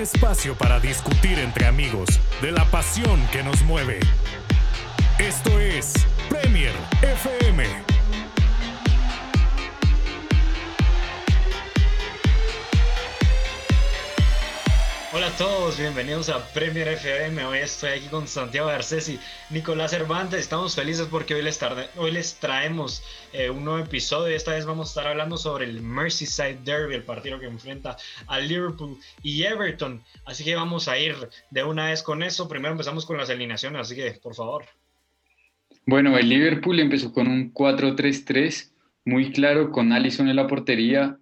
espacio para discutir entre amigos de la pasión que nos mueve. Esto es Premier FM. Hola a todos, bienvenidos a Premier FM. Hoy estoy aquí con Santiago Garcés y Nicolás Cervantes. Estamos felices porque hoy les, hoy les traemos eh, un nuevo episodio. Esta vez vamos a estar hablando sobre el Merseyside Derby, el partido que enfrenta a Liverpool y Everton. Así que vamos a ir de una vez con eso. Primero empezamos con las alineaciones, así que por favor. Bueno, el Liverpool empezó con un 4-3-3 muy claro, con Allison en la portería,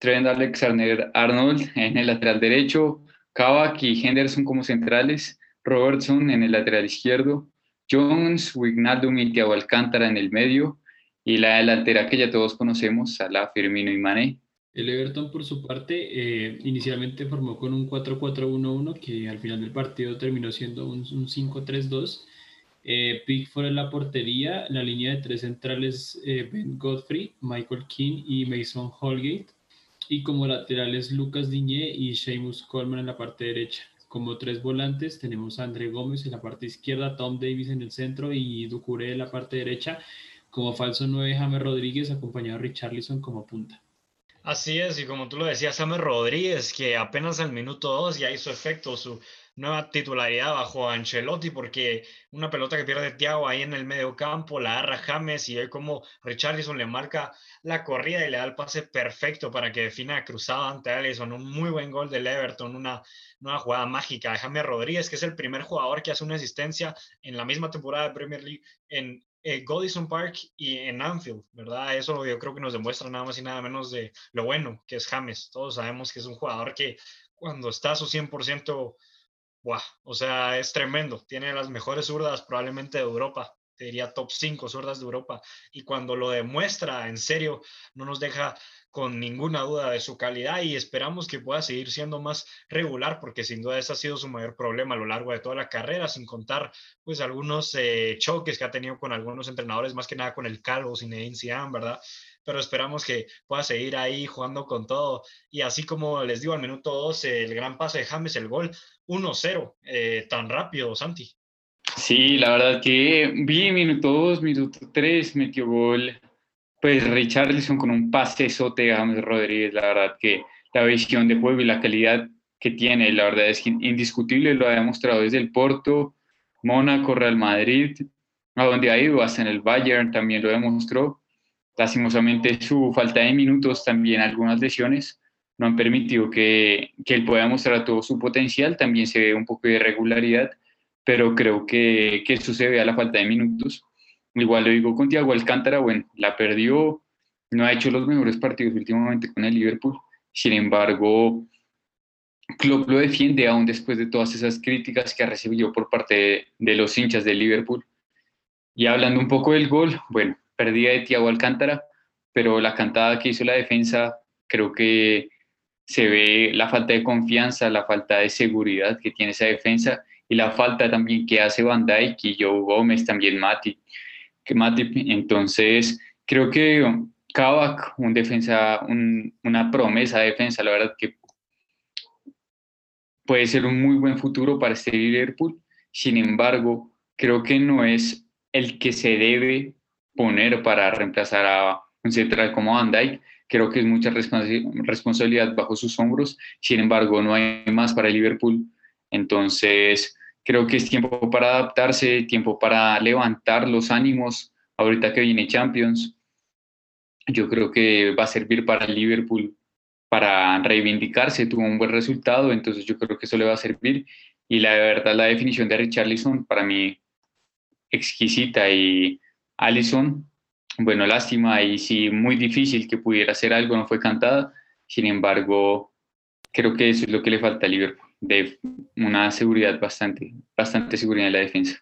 Trent Alexander-Arnold en el lateral derecho, Kavak y Henderson como centrales, Robertson en el lateral izquierdo, Jones, Wignaldum y Thiago Alcántara en el medio, y la delantera que ya todos conocemos, Salah, Firmino y Mané. El Everton, por su parte, eh, inicialmente formó con un 4-4-1-1 que al final del partido terminó siendo un, 5-3-2. Eh, Pickford en la portería, la línea de tres centrales eh, Ben Godfrey, Michael King y Mason Holgate. Y como laterales Lucas Diñé y Seamus Coleman en la parte derecha. Como tres volantes tenemos a André Gómez en la parte izquierda, Tom Davis en el centro y Ducuré en la parte derecha. Como falso 9, James Rodríguez acompañado de Richarlison como punta. Así es, y como tú lo decías, James Rodríguez, que apenas al minuto 2 ya hizo efecto su nueva titularidad bajo Ancelotti, porque una pelota que pierde Thiago ahí en el medio campo, la agarra James y ve como Richarlison le marca la corrida y le da el pase perfecto para que defina cruzada ante Allison. Un muy buen gol del Everton, una nueva jugada mágica de James Rodríguez, que es el primer jugador que hace una asistencia en la misma temporada de Premier League en eh, Godison Park y en Anfield, ¿verdad? Eso yo creo que nos demuestra nada más y nada menos de lo bueno que es James. Todos sabemos que es un jugador que cuando está a su 100% o sea, es tremendo. Tiene las mejores zurdas probablemente de Europa. Te diría top 5 zurdas de Europa. Y cuando lo demuestra, en serio, no nos deja con ninguna duda de su calidad y esperamos que pueda seguir siendo más regular porque sin duda ese ha sido su mayor problema a lo largo de toda la carrera, sin contar pues algunos eh, choques que ha tenido con algunos entrenadores, más que nada con el Calvo, Zinedine Zidane, ¿verdad? pero esperamos que pueda seguir ahí jugando con todo. Y así como les digo al minuto 12, el gran pase de James, el gol 1-0, eh, tan rápido, Santi. Sí, la verdad que vi minuto 2, minuto 3, metió gol. Pues Richarlison con un pase sote de James Rodríguez, la verdad que la visión de juego y la calidad que tiene, la verdad es indiscutible, lo ha demostrado desde el Porto, Mónaco, Real Madrid, a donde ha ido, hasta en el Bayern también lo demostró lastimosamente su falta de minutos, también algunas lesiones, no han permitido que, que, él pueda mostrar todo su potencial. También se ve un poco de irregularidad, pero creo que, que eso a la falta de minutos. Igual lo digo con Thiago Alcántara, bueno, la perdió, no ha hecho los mejores partidos últimamente con el Liverpool. Sin embargo, Klopp lo defiende aún después de todas esas críticas que ha recibido por parte de, los hinchas del Liverpool. Y hablando un poco del gol, bueno, pérdida de Thiago Alcántara, pero la cantada que hizo la defensa, creo que se ve la falta de confianza, la falta de seguridad que tiene esa defensa y la falta también que hace Van Dijk y Joe Gómez, también Mati, que Mati, entonces creo que Kavak, un defensa, una promesa de defensa, la verdad que puede ser un muy buen futuro para este Liverpool, sin embargo, creo que no es el que se debe poner para reemplazar a un central como Van Dijk. Creo que es mucha responsabilidad bajo sus hombros. Sin embargo, no hay más para Liverpool. Entonces, creo que es tiempo para adaptarse, tiempo para levantar los ánimos ahorita que viene Champions. Yo creo que va a servir para Liverpool para reivindicarse, tuvo un buen resultado, entonces yo creo que eso le va a servir. Y la verdad, la definición de Richarlison para mí exquisita y Allison, bueno, lástima y sí, muy difícil que pudiera hacer algo, no fue cantada. Sin embargo, creo que eso es lo que le falta a Liverpool, de una seguridad bastante, bastante seguridad en la defensa.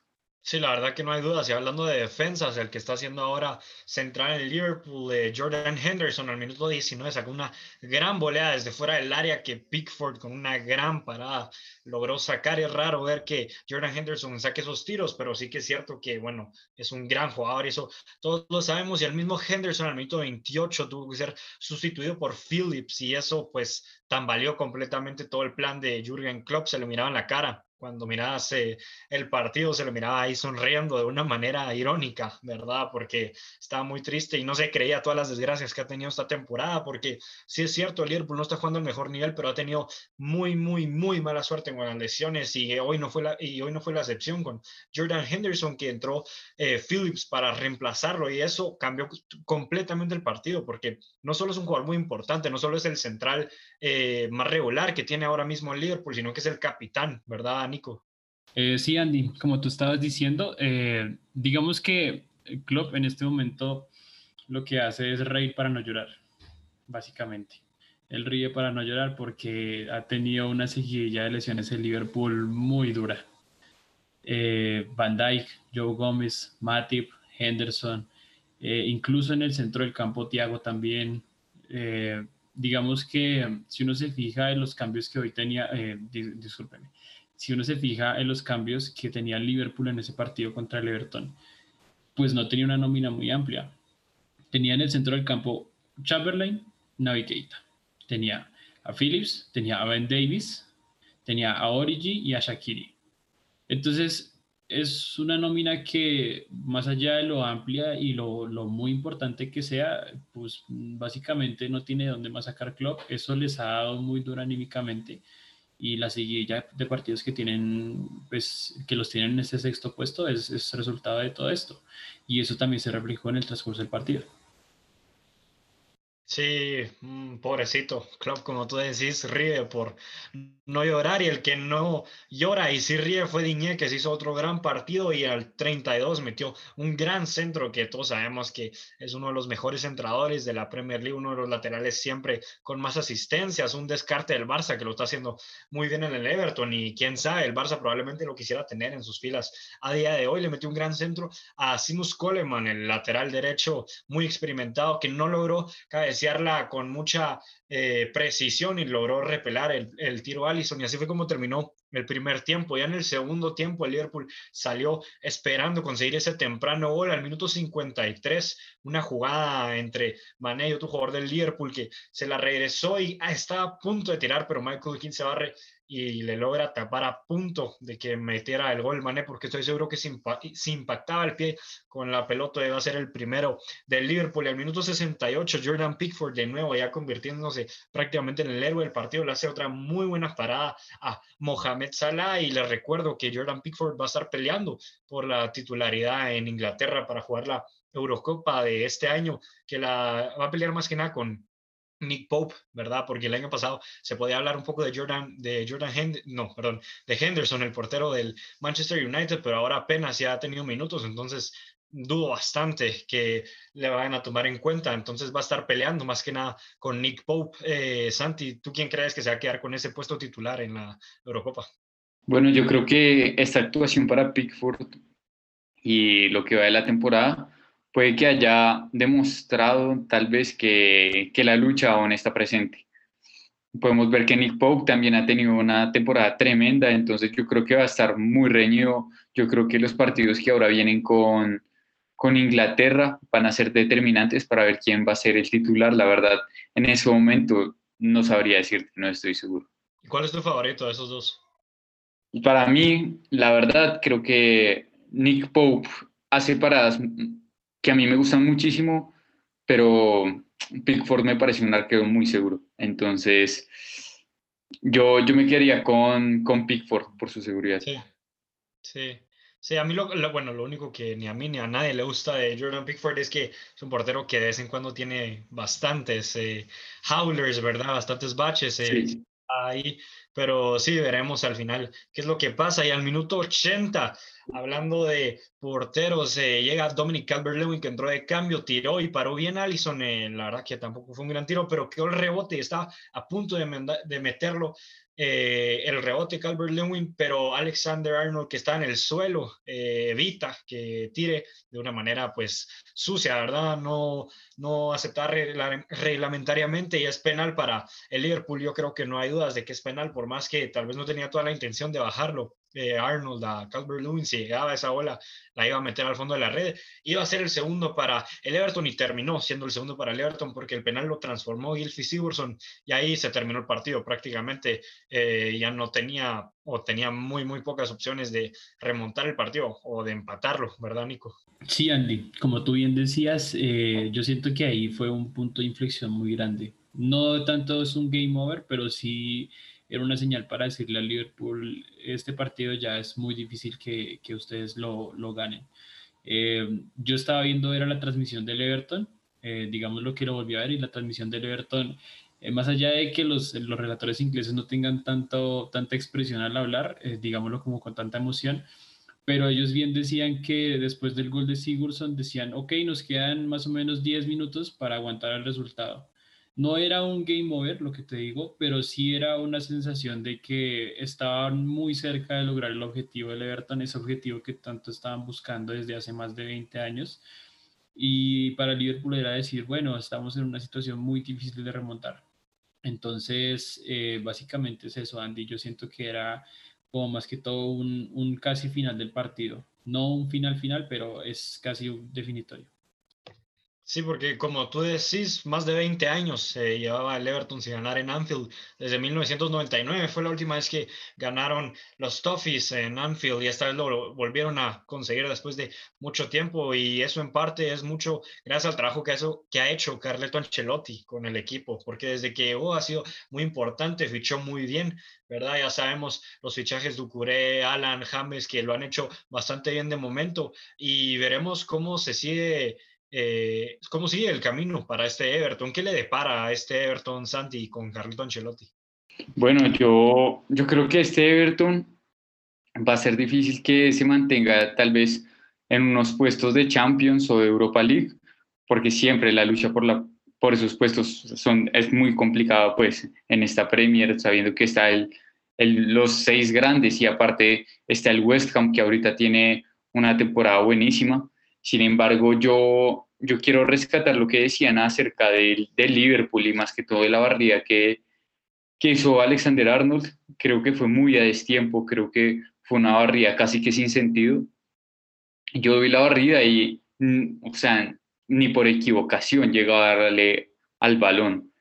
Sí, la verdad que no hay dudas. Y hablando de defensas, el que está haciendo ahora central en Liverpool, eh, Jordan Henderson, al minuto 19 sacó una gran volea desde fuera del área que Pickford con una gran parada logró sacar. Es raro ver que Jordan Henderson saque esos tiros, pero sí que es cierto que, bueno, es un gran jugador y eso todos lo sabemos. Y el mismo Henderson al minuto 28 tuvo que ser sustituido por Phillips y eso pues tambaleó completamente todo el plan de Jürgen Klopp. Se le miraba en la cara cuando mirabas el partido se lo miraba ahí sonriendo de una manera irónica, ¿verdad? Porque estaba muy triste y no se creía todas las desgracias que ha tenido esta temporada, porque sí es cierto, el Liverpool no está jugando al mejor nivel, pero ha tenido muy, muy, muy mala suerte con las lesiones y hoy no fue la, y hoy no fue la excepción con Jordan Henderson que entró eh, Phillips para reemplazarlo y eso cambió completamente el partido, porque no solo es un jugador muy importante, no solo es el central eh, más regular que tiene ahora mismo el Liverpool, sino que es el capitán, ¿verdad? Eh, sí, Andy, como tú estabas diciendo, eh, digamos que Klopp en este momento lo que hace es reír para no llorar, básicamente. Él ríe para no llorar porque ha tenido una seguidilla de lesiones en Liverpool muy dura. Eh, Van Dijk, Joe Gómez, Matip, Henderson, incluso en el centro del campo Thiago también. digamos que si uno se fija en los cambios que hoy tenía, discúlpeme, si uno se fija en los cambios que tenía Liverpool en ese partido contra el Everton, pues no tenía una nómina muy amplia. Tenía en el centro del campo Chamberlain, Navi Tenía a Phillips, tenía a Ben Davis, tenía a Origi y a Shakiri. Entonces, es una nómina que más allá de lo amplia y lo, muy importante que sea, pues básicamente no tiene dónde más sacar club. Eso les ha dado muy duro anímicamente y la seguida de partidos que tienen, pues, que los tienen en ese sexto puesto es, es resultado de todo esto. Y eso también se reflejó en el transcurso del partido. Sí, mm, pobrecito. Klopp, como tú decís, ríe por no llorar y el que no llora y sí ríe fue Diñé, que se hizo otro gran partido y al 32 metió un gran centro que todos sabemos que es uno de los mejores entradores de la Premier League, uno de los laterales siempre con más asistencias, un descarte del Barça que lo está haciendo muy bien en el Everton y quién sabe, el Barça probablemente lo quisiera tener en sus filas. A día de hoy le metió un gran centro a Simus Coleman, el lateral derecho muy experimentado que no logró con mucha eh, precisión y logró repelar el, el tiro Allison. Y así fue como terminó el primer tiempo. Ya en el segundo tiempo, el Liverpool salió esperando conseguir ese temprano gol al minuto 53. Una jugada entre Mané y otro jugador del Liverpool que se la regresó y ah, estaba a punto de tirar, pero Michael King se barre y le logra tapar a punto de que metiera el gol Mané, porque estoy seguro que si, impactaba el pie con la pelota iba a ser el primero del Liverpool. Y al minuto 68, Jordan Pickford de nuevo ya convirtiéndose prácticamente en el héroe del partido, le hace otra muy buena parada a Mohamed Salah y le recuerdo que Jordan Pickford va a estar peleando por la titularidad en Inglaterra para jugar la Eurocopa de este año, que la va a pelear más que nada con Nick Pope, ¿verdad? Porque el año pasado se podía hablar un poco de Jordan, de Jordan no, perdón, de Henderson, el portero del Manchester United, pero ahora apenas ya ha tenido minutos, entonces dudo bastante que le vayan a tomar en cuenta. Entonces va a estar peleando más que nada con Nick Pope. Eh, Santi, ¿tú quién crees que se va a quedar con ese puesto titular en la Eurocopa? Bueno, yo creo que esta actuación para Pickford y lo que va de la temporada puede que haya demostrado tal vez que, que la lucha aún está presente. Podemos ver que Nick Pope también ha tenido una temporada tremenda, entonces yo creo que va a estar muy reñido. Yo creo que los partidos que ahora vienen con, con Inglaterra van a ser determinantes para ver quién va a ser el titular. La verdad, en ese momento no sabría decirte, no estoy seguro. ¿Cuál es tu favorito de esos dos? Para mí, la verdad, creo que Nick Pope hace paradas que a mí me gustan muchísimo, pero Pickford me parece un arquero muy seguro. Entonces, yo, yo me quedaría con, con Pickford por su seguridad. Sí, sí. Sí, a mí lo, bueno, lo único que ni a mí ni a nadie le gusta de Jordan Pickford es que es un portero que de vez en cuando tiene bastantes eh, howlers, ¿verdad? Bastantes baches eh, ahí, pero sí, veremos al final qué es lo que pasa. Y al minuto 80 hablando de porteros, eh, llega Dominic Calvert-Lewin que entró de cambio, tiró y paró bien Allison. Eh, la verdad que tampoco fue un gran tiro, pero quedó el rebote y estaba a punto de, meterlo eh, el rebote Calvert Lewin, pero Alexander Arnold que está en el suelo eh, evita que tire de una manera pues sucia, ¿verdad? No, no aceptar reglamentariamente y es penal para el Liverpool. Yo creo que no hay dudas de que es penal, por más que tal vez no tenía toda la intención de bajarlo. Eh, Arnold a Calvert Lewin, si llegaba esa bola, la iba a meter al fondo de la red. Iba a ser el segundo para el Everton y terminó siendo el segundo para el Everton porque el penal lo transformó Gilfie Sigurdsson y ahí se terminó el partido prácticamente. Eh, ya no tenía o tenía muy, muy pocas opciones de remontar el partido o de empatarlo, ¿verdad, Nico? Sí, Andy, como tú bien decías, eh, yo siento que ahí fue un punto de inflexión muy grande. No tanto es un game over, pero sí era una señal para decirle al Liverpool, este partido ya es muy difícil que, que ustedes lo, lo ganen. Eh, yo estaba viendo, era la transmisión del Everton, eh, digamos lo que lo volví a ver, y la transmisión del Everton, eh, más allá de que los, los, relatores ingleses no tengan tanto, tanta expresión al hablar, digámoslo como con tanta emoción, pero ellos bien decían que después del gol de Sigurdsson decían, ok, nos quedan más o menos 10 minutos para aguantar el resultado. No era un game over, lo que te digo, pero sí era una sensación de que estaban muy cerca de lograr el objetivo del Everton, ese objetivo que tanto estaban buscando desde hace más de 20 años. Y para Liverpool era decir, bueno, estamos en una situación muy difícil de remontar. Entonces, eh, básicamente es eso, Andy. Yo siento que era como más que todo un, un casi final del partido. No un final final, pero es casi definitorio. Sí, porque como tú decís, más de 20 años se llevaba el Everton sin ganar en Anfield. Desde 1999 fue la última vez que ganaron los Toffees en Anfield y esta vez lo volvieron a conseguir después de mucho tiempo y eso en parte es mucho gracias al trabajo que, eso, que ha hecho Carleto Ancelotti con el equipo, porque desde que llegó ha sido muy importante, fichó muy bien, ¿verdad? Ya sabemos los fichajes de Ducuré, Alan, James, que lo han hecho bastante bien de momento y veremos cómo se sigue eh, ¿Cómo sigue el camino para este Everton? ¿Qué le depara a este Everton Santi con Carlito Ancelotti? Bueno, yo, yo creo que este Everton va a ser difícil que se mantenga tal vez en unos puestos de Champions o de Europa League, porque siempre la lucha por, la, por esos puestos son, es muy complicada pues en esta Premier, sabiendo que está el, el, los seis grandes y aparte está el West Ham que ahorita tiene una temporada buenísima. Sin embargo, yo, yo quiero rescatar lo que decían acerca del, del Liverpool y más que todo de la barrida que, que hizo Alexander Arnold. Creo que fue muy a destiempo, creo que fue una barrida casi que sin sentido. Yo vi la barrida y, mm, o sea, ni por equivocación llegaba a darle al balón.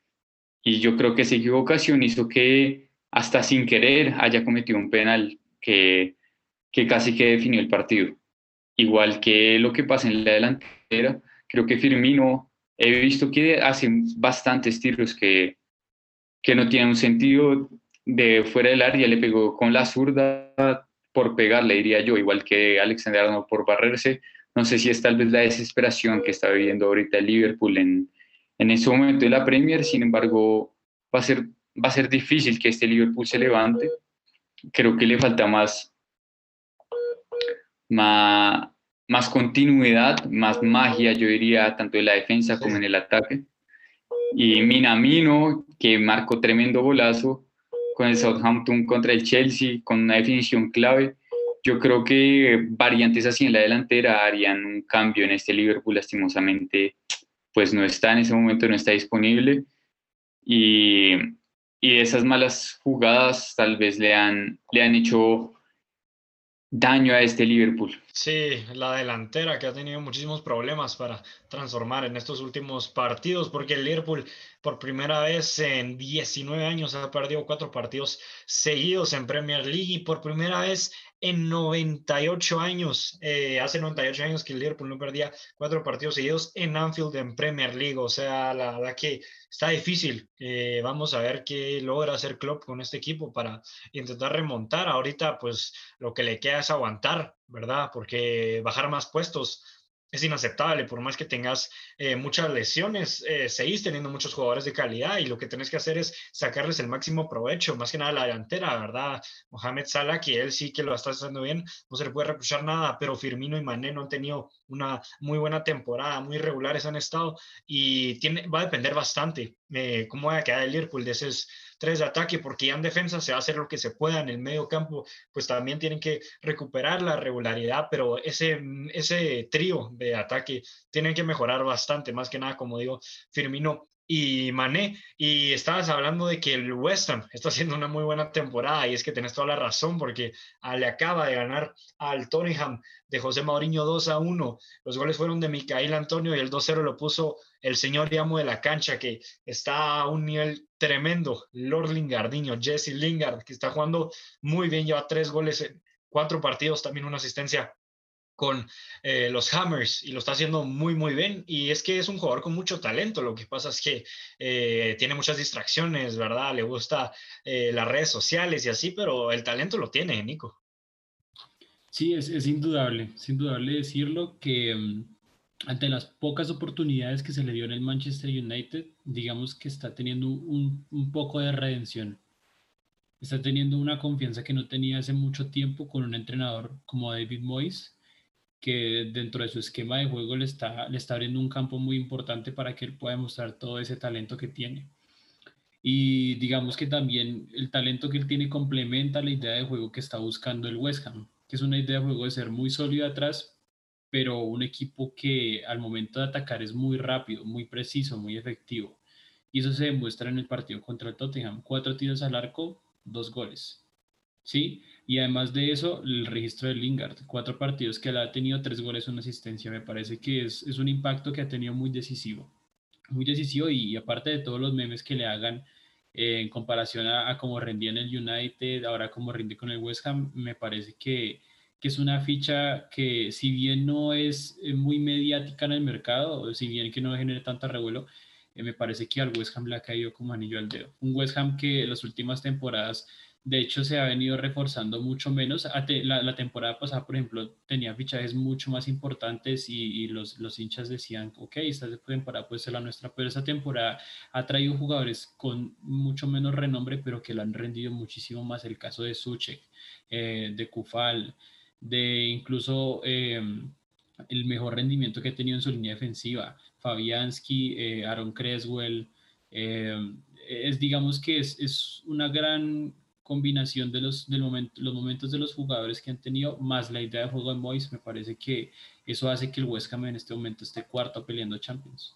Y yo creo que esa equivocación hizo que hasta sin querer haya cometido un penal que, que casi que definió el partido igual que lo que pasa en la delantera, creo que Firmino, he visto que hace bastantes tiros que, que no tienen un sentido de fuera del área, le pegó con la zurda por pegarle, diría yo, igual que Alexander Arnold por barrerse. No sé si es tal vez la desesperación que está viviendo ahorita el Liverpool en, en ese momento de la Premier, sin embargo, va a ser, va a ser difícil que este Liverpool se levante. Creo que le falta más más, más continuidad, más magia, yo diría, tanto en la defensa como en el ataque. Y Minamino, que marcó tremendo golazo con el Southampton contra el Chelsea, con una definición clave. Yo creo que variantes así en la delantera harían un cambio en este Liverpool, lastimosamente, pues no está en ese momento, no está disponible. Y, y esas malas jugadas tal vez le han, le han hecho daño a este Liverpool. Sí, la delantera que ha tenido muchísimos problemas para transformar en estos últimos partidos, porque el Liverpool por primera vez en 19 años ha perdido cuatro partidos seguidos en Premier League y por primera vez en 98 años, eh, hace 98 años que el Liverpool no perdía cuatro partidos seguidos en Anfield en Premier League, o sea, la verdad que está difícil. Eh, vamos a ver qué logra hacer Klopp con este equipo para intentar remontar. Ahorita, pues lo que le queda es aguantar, ¿verdad? Porque bajar más puestos es inaceptable, por más que tengas eh, muchas lesiones, eh, seguís teniendo muchos jugadores de calidad y lo que tenés que hacer es sacarles el máximo provecho, más que nada la delantera, ¿verdad? Mohamed Salah, que él sí que lo está haciendo bien, no se le puede reprochar nada, pero Firmino y Mané no han tenido una muy buena temporada, muy regulares han estado y tiene, va a depender bastante eh, cómo va a quedar el Liverpool de esos tres de ataque, porque ya en defensa se va a hacer lo que se pueda, en el medio campo pues también tienen que recuperar la regularidad, pero ese, ese trío de ataque tienen que mejorar bastante, más que nada, como digo, Firmino y Mané. Y estabas hablando de que el West Ham está haciendo una muy buena temporada y es que tenés toda la razón porque le acaba de ganar al Tottenham de José Mauriño 2 a 1. Los goles fueron de Micael Antonio y el 2-0 lo puso el señor y de la cancha que está a un nivel tremendo. Lord Lingardiño, Jesse Lingard, que está jugando muy bien, lleva tres goles en cuatro partidos, también una asistencia con eh, los Hammers y lo está haciendo muy, muy bien. Y es que es un jugador con mucho talento. Lo que pasa es que eh, tiene muchas distracciones, ¿verdad? Le gusta eh, las redes sociales y así, pero el talento lo tiene, Nico. Sí, es, es indudable, es indudable decirlo que mm, ante las pocas oportunidades que se le dio en el Manchester United, digamos que está teniendo un, un poco de redención está teniendo una confianza que no tenía hace mucho tiempo con un entrenador como David Moyes que dentro de su esquema de juego le está, le está abriendo un campo muy importante para que él pueda mostrar todo ese talento que tiene. Y digamos que también el talento que él tiene complementa la idea de juego que está buscando el West Ham, que es una idea de juego de ser muy sólido atrás, pero un equipo que al momento de atacar es muy rápido, muy preciso, muy efectivo. Y eso se demuestra en el partido contra el Tottenham. Cuatro tiros al arco, dos goles. ¿Sí? Y además de eso, el registro de Lingard, cuatro partidos que él ha tenido, tres goles, una asistencia, me parece que es, es un impacto que ha tenido muy decisivo. Muy decisivo y, aparte de todos los memes que le hagan eh, en comparación a, cómo rendía en el United, ahora cómo rinde con el West Ham, me parece que, que es una ficha que si bien no es eh, muy mediática en el mercado, si bien que no genere tanta revuelo, eh, me parece que al West Ham le ha caído como anillo al dedo. Un West Ham que en las últimas temporadas de hecho, se ha venido reforzando mucho menos. La, temporada pasada, por ejemplo, tenía fichajes mucho más importantes y, los, los, hinchas decían, ok, esta temporada puede ser la nuestra, pero esa temporada ha traído jugadores con mucho menos renombre, pero que lo han rendido muchísimo más. El caso de Suchek, eh, de Kufal, de incluso em, el mejor rendimiento que ha tenido en su línea defensiva, Fabianski, eh, Aaron Creswell. Em, es, digamos que es, es una gran combinación de los, del momento, los momentos de los jugadores que han tenido, más la idea de juego de Moyes, me parece que eso hace que el West Ham en este momento esté cuarto peleando Champions.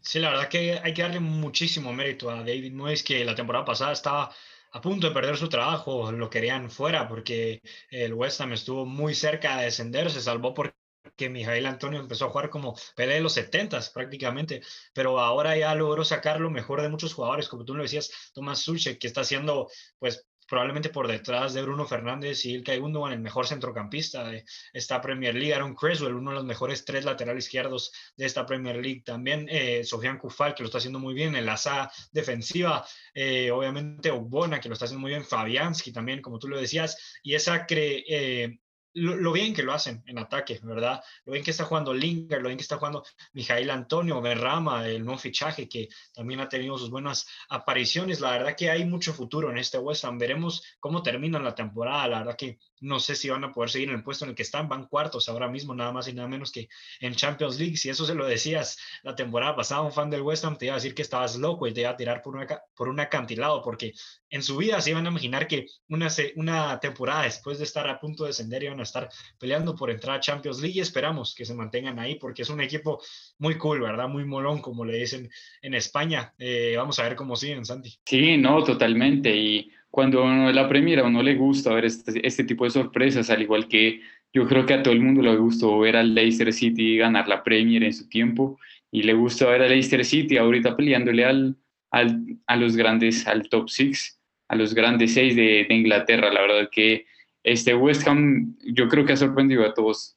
Sí, la verdad que hay que darle muchísimo mérito a David Moyes, que la temporada pasada estaba a punto de perder su trabajo, lo querían fuera porque el West Ham estuvo muy cerca de descender, se salvó por que Mijail Antonio empezó a jugar como pelea de los 70 prácticamente, pero ahora ya logró sacar lo mejor de muchos jugadores, como tú lo decías, Tomás Suchek, que está haciendo pues probablemente por detrás de Bruno Fernández y Ilkay Gundogan, el mejor centrocampista de esta Premier League. Aaron Creswell, uno de los mejores tres laterales izquierdos de esta Premier League. También eh, Sofian Kufal, que lo está haciendo muy bien en la SA defensiva. Eh, obviamente Ogbona, que lo está haciendo muy bien. Fabianski también, como tú lo decías. Y esa cre eh, lo, bien que lo hacen en ataque, ¿verdad? Lo bien que está jugando Lingard, lo bien que está jugando Mijail Antonio, Berrama, el nuevo fichaje que también ha tenido sus buenas apariciones. La verdad que hay mucho futuro en este West Ham. Veremos cómo termina la temporada. La verdad que no sé si van a poder seguir en el puesto en el que están. Van cuartos ahora mismo, nada más y nada menos que en Champions League. Si eso se lo decías la temporada pasada, un fan del West Ham te iba a decir que estabas loco y te iba a tirar por, una, por un acantilado, porque en su vida se iban a imaginar que una, temporada después de estar a punto de descender iban a estar peleando por entrar a Champions League y esperamos que se mantengan ahí porque es un equipo muy cool, ¿verdad? Muy molón, como le dicen en España. Eh, vamos a ver cómo siguen, Santi. Sí, no, totalmente. Y cuando uno la Premier a uno le gusta ver este, este, tipo de sorpresas, al igual que yo creo que a todo el mundo le gustó ver al Leicester City ganar la Premier en su tiempo y le gusta ver al Leicester City ahorita peleándole al, a los grandes, al top six, a los grandes seis de, Inglaterra. La verdad que este West Ham yo creo que ha sorprendido a todos,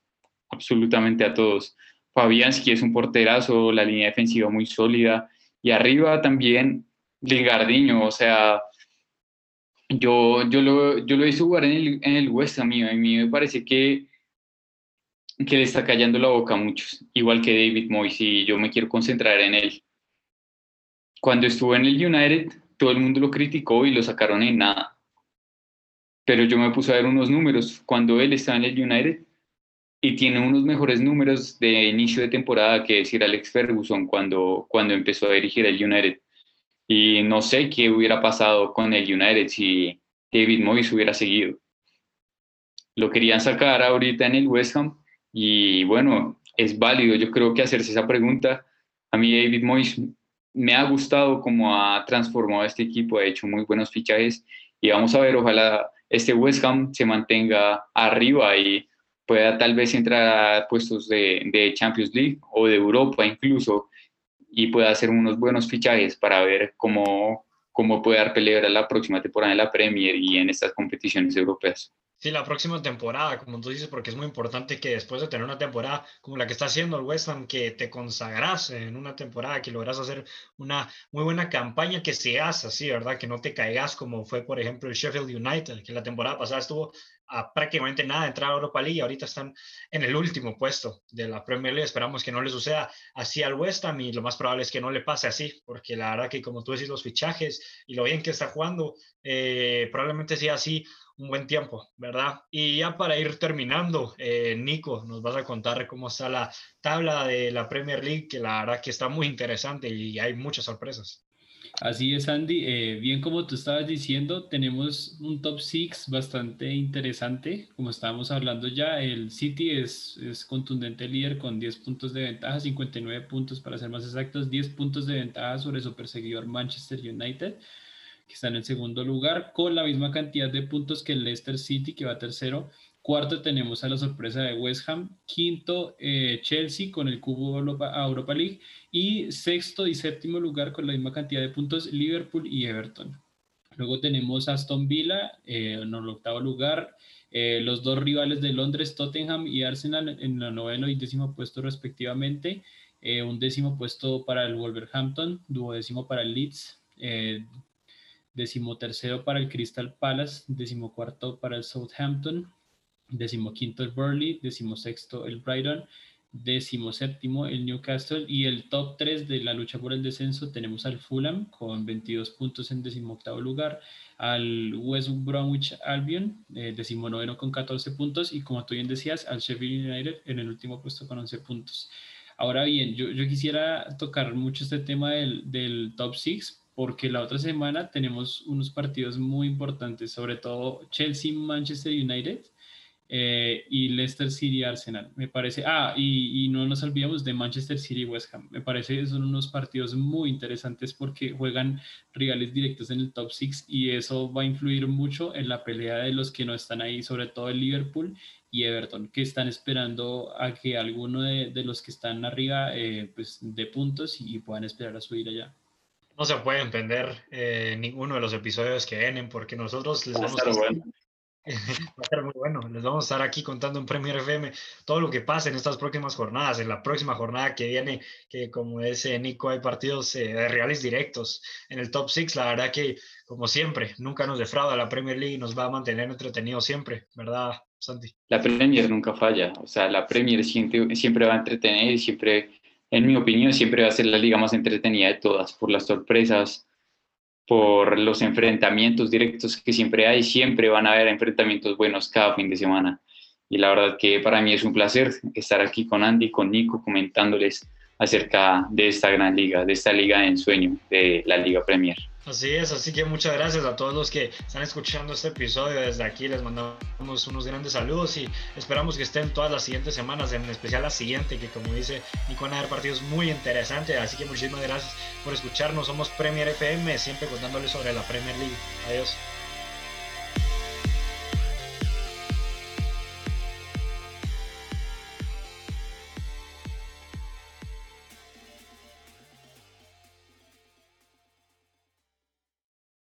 absolutamente a todos. Fabianski es un porterazo, la línea defensiva muy sólida y arriba también Lingardiño, o sea, yo, yo, lo, yo lo hice jugar en el, en el West Ham y a mí me parece que que le está callando la boca a muchos, igual que David Moyes, y yo me quiero concentrar en él. Cuando estuvo en el United, todo el mundo lo criticó y lo sacaron en nada. Pero yo me puse a ver unos números cuando él estaba en el United y tiene unos mejores números de inicio de temporada que decir Alex Ferguson cuando, cuando empezó a dirigir el United. Y no sé qué hubiera pasado con el United si David Moyes hubiera seguido. Lo querían sacar ahorita en el West Ham y bueno, es válido yo creo que hacerse esa pregunta. A mí David Moyes me ha gustado cómo ha transformado este equipo, ha hecho muy buenos fichajes y vamos a ver, ojalá este West Ham se mantenga arriba y pueda tal vez entrar a puestos de, Champions League o de Europa incluso y pueda hacer unos buenos fichajes para ver cómo, cómo puede dar pelea la próxima temporada en la Premier y en estas competiciones europeas. Sí, la próxima temporada, como tú dices, porque es muy importante que después de tener una temporada como la que está haciendo el West Ham, que te consagras en una temporada, que logras hacer una muy buena campaña, que seas así, ¿verdad? Que no te caigas como fue, por ejemplo, el Sheffield United, que la temporada pasada estuvo prácticamente nada de entrar a Europa League y ahorita están en el último puesto de la Premier League. Esperamos que no le suceda así al West Ham y lo más probable es que no le pase así, porque la verdad que como tú decís, los fichajes y lo bien que está jugando, eh, probablemente sea así un buen tiempo, ¿verdad? Y ya para ir terminando, eh, Nico, nos vas a contar cómo está la tabla de la Premier League, que la verdad que está muy interesante y hay muchas sorpresas. Así es, Andy. Eh, bien como tú estabas diciendo, tenemos un top 6 bastante interesante. Como estábamos hablando ya, el City es, es contundente líder con 10 puntos de ventaja, 59 puntos para ser más exactos, 10 puntos de ventaja sobre su perseguidor Manchester United que está en el segundo lugar, con la misma cantidad de puntos que el Leicester City, que va tercero. Cuarto tenemos a la sorpresa de West Ham. Quinto, eh, Chelsea con el cubo a Europa League. Y sexto y séptimo lugar con la misma cantidad de puntos, Liverpool y Everton. Luego tenemos Aston Villa eh, en el octavo lugar. Eh, los dos rivales de Londres, Tottenham y Arsenal, en el noveno y décimo puesto respectivamente. un décimo puesto para el Wolverhampton, duodécimo para el Leeds, decimotercero para el Crystal Palace, decimocuarto para el Southampton, decimoquinto el Burnley, decimosexto el Brighton, decimoséptimo el Newcastle y el top 3 de la lucha por el descenso tenemos al Fulham con 22 puntos en decimoctavo lugar, al West Bromwich Albion, eh, decimonoveno con 14 puntos y como tú bien decías, al Sheffield United en el último puesto con 11 puntos. Ahora bien, yo, yo quisiera tocar mucho este tema del, del top 6 porque la otra semana tenemos unos partidos muy importantes, sobre todo Chelsea, Manchester United eh, y Leicester City, Arsenal. Me parece, ah, y, y, no nos olvidemos de Manchester City, West Ham. Me parece que son unos partidos muy interesantes porque juegan rivales directos en el top 6 y eso va a influir mucho en la pelea de los que no están ahí, sobre todo el Liverpool y Everton, que están esperando a que alguno de, de los que están arriba eh, pues de puntos y puedan esperar a subir allá no se puede entender eh, ninguno de los episodios que vienen porque nosotros les vamos a estar, bueno. va a estar muy bueno. Les vamos a estar aquí contando en Premier FM todo lo que pasa en estas próximas jornadas. En la próxima jornada que viene, que como dice Nico, hay partidos eh, de reales directos en el top 6. La verdad que, como siempre, nunca nos defrauda la Premier League y nos va a mantener entretenidos siempre, ¿verdad, Santi? La Premier nunca falla. O sea, la Premier siempre, siempre va a entretener y siempre en mi opinión, siempre va a ser la liga más entretenida de todas, por las sorpresas, por los enfrentamientos directos que siempre hay, siempre van a haber enfrentamientos buenos cada fin de semana. Y la verdad que para mí es un placer estar aquí con Andy, con Nico, comentándoles acerca de esta gran liga, de esta liga en sueño, de la Liga Premier. Así es, así que muchas gracias a todos los que están escuchando este episodio. Desde aquí les mandamos unos grandes saludos y esperamos que estén todas las siguientes semanas, en especial la siguiente, que como dice Nico, van a haber partidos muy interesantes. Así que muchísimas gracias por escucharnos. Somos Premier FM, siempre contándoles sobre la Premier League. Adiós.